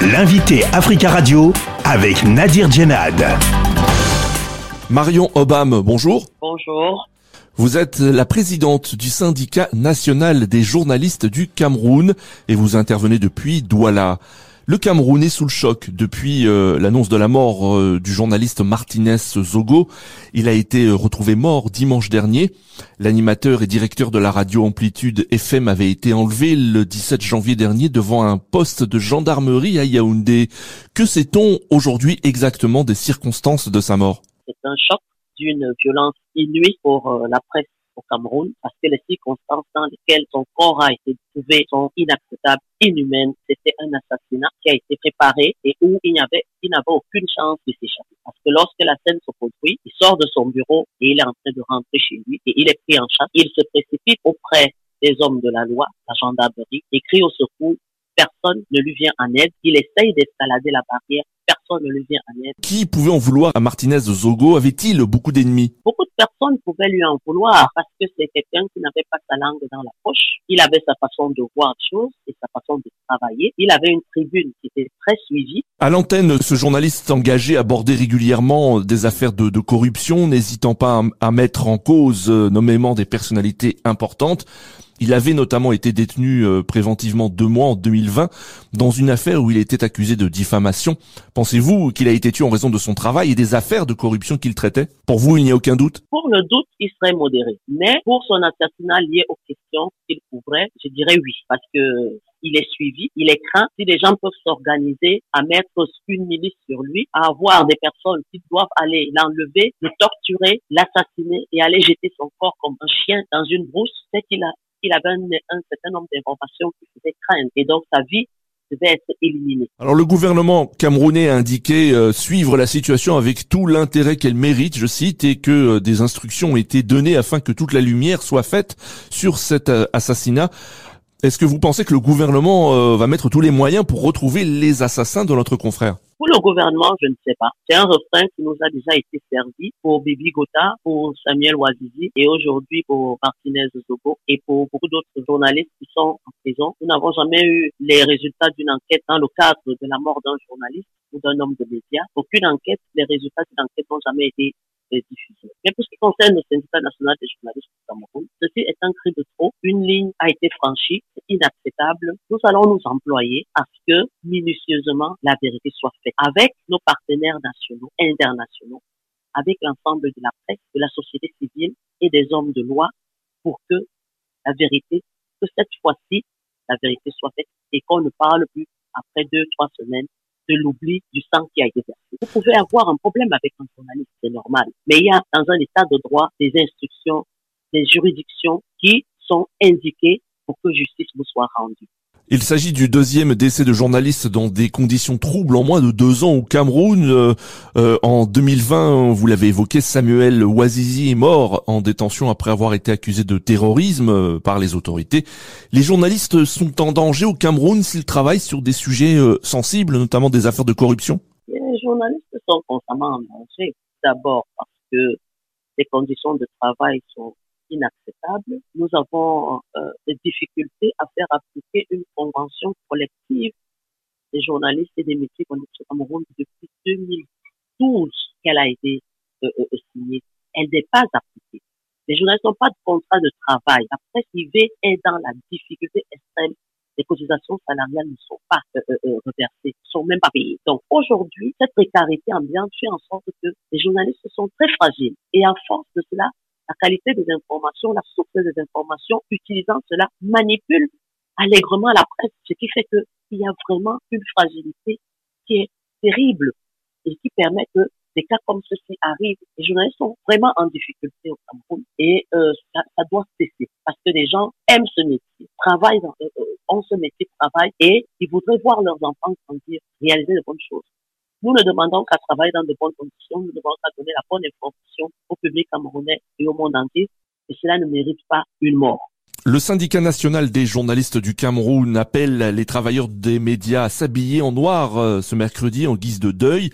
L'invité Africa Radio avec Nadir Djenad. Marion Obama, bonjour. Bonjour. Vous êtes la présidente du syndicat national des journalistes du Cameroun et vous intervenez depuis Douala. Le Cameroun est sous le choc depuis euh, l'annonce de la mort euh, du journaliste Martinez Zogo. Il a été euh, retrouvé mort dimanche dernier. L'animateur et directeur de la radio Amplitude FM avait été enlevé le 17 janvier dernier devant un poste de gendarmerie à Yaoundé. Que sait-on aujourd'hui exactement des circonstances de sa mort? C'est un choc d'une violence inouïe pour la presse au Cameroun parce que les circonstances dans lesquelles son corps a été trouvé sont inacceptables, inhumaines. C'était un assassinat qui a été préparé et où il n'y avait, il n'avait aucune chance de s'échapper. Parce que lorsque la scène se produit, il sort de son bureau et il est en train de rentrer chez lui et il est pris en chasse. Il se précipite auprès des hommes de la loi, la gendarmerie, et crie au secours. Personne ne lui vient en aide. Il essaye d'escalader la barrière personne ne lui vient en aide. Qui pouvait en vouloir à Martinez Zogo? Avait-il beaucoup d'ennemis? Beaucoup de personnes pouvaient lui en vouloir parce que c'est quelqu'un qui n'avait pas sa langue dans la poche. Il avait sa façon de voir les choses et sa façon de travailler. Il avait une tribune qui était très suivie. À l'antenne, ce journaliste engagé abordait régulièrement des affaires de, de corruption, n'hésitant pas à, à mettre en cause euh, nommément des personnalités importantes. Il avait notamment été détenu euh, préventivement deux mois en 2020 dans une affaire où il était accusé de diffamation. Pensez-vous qu'il a été tué en raison de son travail et des affaires de corruption qu'il traitait? Pour vous, il n'y a aucun doute? Pour le doute, il serait modéré. Mais pour son assassinat lié aux questions qu'il couvrait, je dirais oui, parce que il est suivi, il est craint. Si les gens peuvent s'organiser à mettre une milice sur lui, à avoir des personnes qui doivent aller l'enlever, le torturer, l'assassiner et aller jeter son corps comme un chien dans une brousse, c'est qu'il a il avait un, un certain nombre d'informations qui faisaient craindre. Et donc, sa vie devait être éliminée. Alors le gouvernement camerounais a indiqué euh, suivre la situation avec tout l'intérêt qu'elle mérite, je cite, et que euh, des instructions ont été données afin que toute la lumière soit faite sur cet euh, assassinat. Est-ce que vous pensez que le gouvernement va mettre tous les moyens pour retrouver les assassins de notre confrère? Pour le gouvernement, je ne sais pas. C'est un refrain qui nous a déjà été servi pour Bibi Gota, pour Samuel Ouazizi et aujourd'hui pour Martinez Zogo et pour beaucoup d'autres journalistes qui sont en prison. Nous n'avons jamais eu les résultats d'une enquête dans le cadre de la mort d'un journaliste ou d'un homme de médias. Aucune enquête, les résultats d'une enquête n'ont jamais été diffusés. Mais pour ce qui concerne le syndicat national des journalistes du Cameroun, ceci est un cri de trop. Une ligne a été franchie, c'est inacceptable. Nous allons nous employer à ce que minutieusement la vérité soit faite avec nos partenaires nationaux, internationaux, avec l'ensemble de la presse, de la société civile et des hommes de loi pour que la vérité, que cette fois-ci, la vérité soit faite et qu'on ne parle plus après deux, trois semaines de l'oubli du sang qui a été versé. Vous pouvez avoir un problème avec un journaliste, c'est normal. Mais il y a dans un état de droit des instructions, des juridictions qui sont indiquées pour que justice vous soit rendue. Il s'agit du deuxième décès de journaliste dans des conditions troubles en moins de deux ans au Cameroun. Euh, euh, en 2020, vous l'avez évoqué, Samuel Ouazizi est mort en détention après avoir été accusé de terrorisme euh, par les autorités. Les journalistes sont en danger au Cameroun s'ils travaillent sur des sujets sensibles, notamment des affaires de corruption Les journalistes sont constamment en danger. D'abord parce que les conditions de travail sont inacceptable. Nous avons euh, des difficultés à faire appliquer une convention collective des journalistes et des métiers qu'on au Cameroun depuis 2012 qu'elle a été euh, euh, signée. Elle n'est pas appliquée. Les journalistes n'ont pas de contrat de travail. La presse privée est dans la difficulté extrême. Les cotisations salariales ne sont pas reversées, ne sont même pas payées. Donc aujourd'hui, cette précarité ambiante fait en sorte que les journalistes sont très fragiles. Et à force de cela, la qualité des informations, la source des informations, utilisant cela, manipule allègrement la presse, ce qui fait qu'il y a vraiment une fragilité qui est terrible et qui permet que des cas comme ceci arrivent. Les journalistes sont vraiment en difficulté au Cameroun et euh, ça, ça, doit cesser parce que les gens aiment ce métier, travaillent dans, euh, ont ce métier, travaillent et ils voudraient voir leurs enfants grandir, réaliser de bonnes choses. Nous ne demandons qu'à travailler dans de bonnes conditions, nous demandons qu'à donner la bonne information au public camerounais et au monde entier, et cela ne mérite pas une mort. Le syndicat national des journalistes du Cameroun appelle les travailleurs des médias à s'habiller en noir euh, ce mercredi en guise de deuil.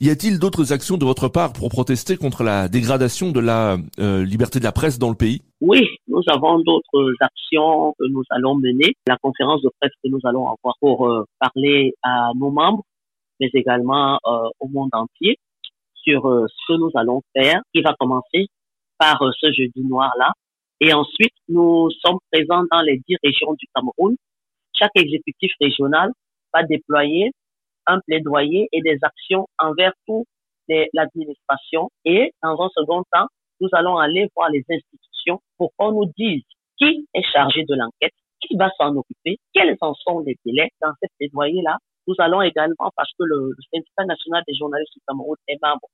Y a-t-il d'autres actions de votre part pour protester contre la dégradation de la euh, liberté de la presse dans le pays? Oui, nous avons d'autres actions que nous allons mener. La conférence de presse que nous allons avoir pour euh, parler à nos membres, mais également euh, au monde entier sur euh, ce que nous allons faire, qui va commencer par ce jeudi noir-là. Et ensuite, nous sommes présents dans les dix régions du Cameroun. Chaque exécutif régional va déployer un plaidoyer et des actions envers toute l'administration. Et dans un second temps, nous allons aller voir les institutions pour qu'on nous dise qui est chargé de l'enquête, qui va s'en occuper, quels en sont les délais dans cette plaidoyer-là. Nous allons également, parce que le, syndicat national des journalistes du Cameroun est membre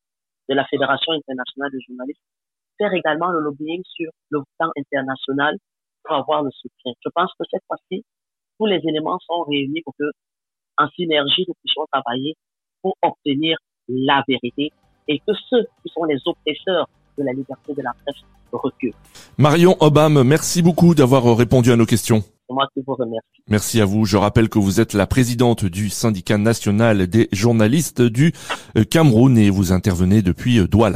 de la Fédération internationale des journalistes, faire également le lobbying sur le plan international pour avoir le soutien. Je pense que cette fois-ci, tous les éléments sont réunis pour que, en synergie, nous puissions travailler pour obtenir la vérité et que ceux qui sont les oppresseurs de la liberté de la presse reculent. Marion Obama, merci beaucoup d'avoir répondu à nos questions. Merci à vous. Je rappelle que vous êtes la présidente du syndicat national des journalistes du Cameroun et vous intervenez depuis Douala.